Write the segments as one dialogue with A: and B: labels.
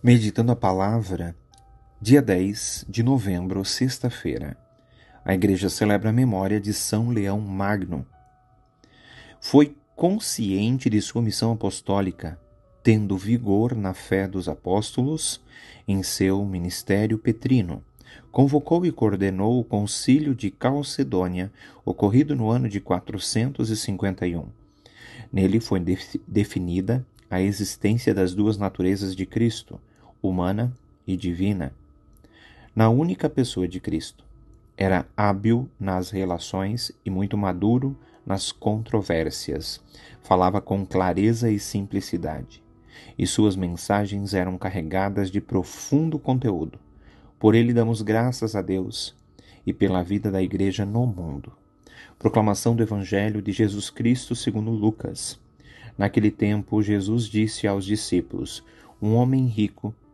A: Meditando a palavra, dia 10 de novembro, sexta-feira, a igreja celebra a memória de São Leão Magno. Foi consciente de sua missão apostólica, tendo vigor na fé dos apóstolos em seu ministério petrino. Convocou e coordenou o concílio de Calcedônia, ocorrido no ano de 451. Nele foi definida a existência das duas naturezas de Cristo, humana e divina, na única pessoa de Cristo. Era hábil nas relações e muito maduro nas controvérsias. Falava com clareza e simplicidade, e suas mensagens eram carregadas de profundo conteúdo. Por ele damos graças a Deus e pela vida da Igreja no mundo. Proclamação do Evangelho de Jesus Cristo segundo Lucas. Naquele tempo, Jesus disse aos discípulos: Um homem rico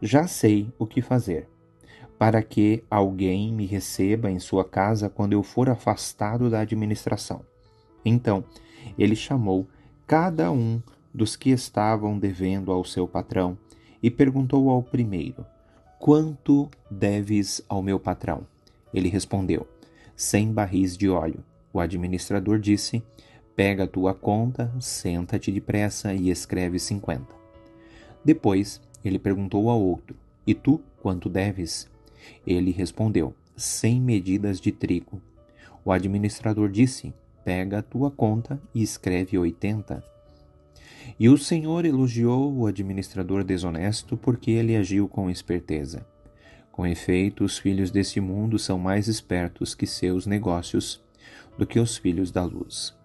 A: já sei o que fazer. Para que alguém me receba em sua casa quando eu for afastado da administração. Então, ele chamou cada um dos que estavam devendo ao seu patrão e perguntou ao primeiro: Quanto deves ao meu patrão? Ele respondeu: Cem barris de óleo. O administrador disse: Pega a tua conta, senta-te depressa e escreve cinquenta. Depois ele perguntou ao outro: E tu quanto deves? Ele respondeu: Cem medidas de trigo. O administrador disse: Pega a tua conta e escreve oitenta. E o Senhor elogiou o administrador desonesto porque ele agiu com esperteza. Com efeito, os filhos desse mundo são mais espertos que seus negócios do que os filhos da luz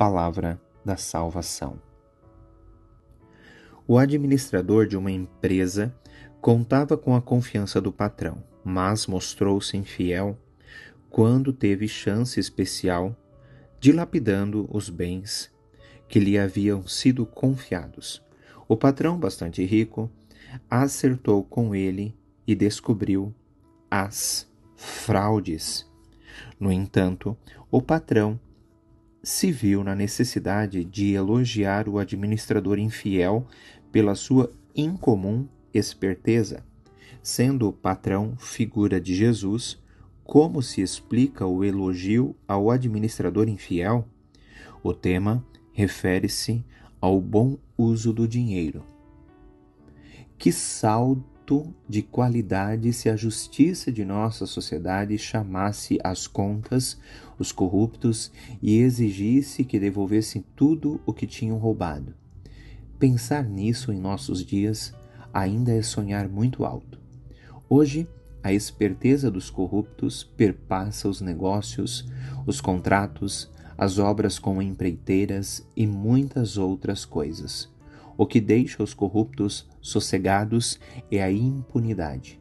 A: palavra da salvação. O administrador de uma empresa contava com a confiança do patrão, mas mostrou-se infiel quando teve chance especial, dilapidando os bens que lhe haviam sido confiados. O patrão, bastante rico, acertou com ele e descobriu as fraudes. No entanto, o patrão se viu na necessidade de elogiar o administrador infiel pela sua incomum esperteza. Sendo o patrão figura de Jesus, como se explica o elogio ao administrador infiel? O tema refere-se ao bom uso do dinheiro. Que saldo de qualidade se a justiça de nossa sociedade chamasse às contas os corruptos e exigisse que devolvessem tudo o que tinham roubado. Pensar nisso em nossos dias ainda é sonhar muito alto. Hoje, a esperteza dos corruptos perpassa os negócios, os contratos, as obras com empreiteiras e muitas outras coisas. O que deixa os corruptos sossegados é a impunidade.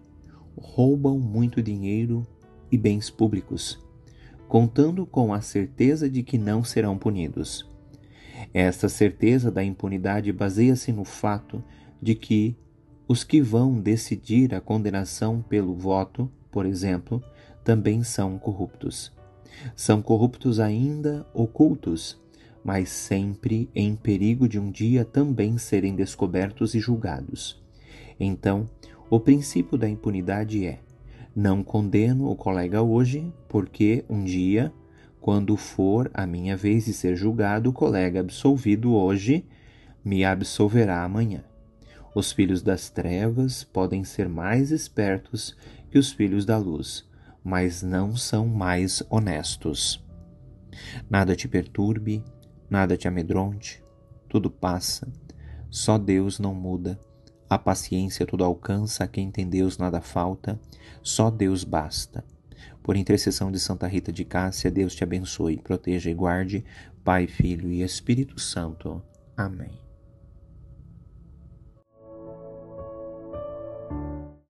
A: Roubam muito dinheiro e bens públicos, contando com a certeza de que não serão punidos. Esta certeza da impunidade baseia-se no fato de que os que vão decidir a condenação pelo voto, por exemplo, também são corruptos. São corruptos ainda ocultos mas sempre em perigo de um dia também serem descobertos e julgados. Então, o princípio da impunidade é: não condeno o colega hoje, porque um dia, quando for a minha vez de ser julgado, o colega absolvido hoje me absolverá amanhã. Os filhos das trevas podem ser mais espertos que os filhos da luz, mas não são mais honestos. Nada te perturbe, Nada te amedronte, tudo passa, só Deus não muda. A paciência tudo alcança, a quem tem Deus nada falta, só Deus basta. Por intercessão de Santa Rita de Cássia, Deus te abençoe, proteja e guarde, Pai, Filho e Espírito Santo. Amém.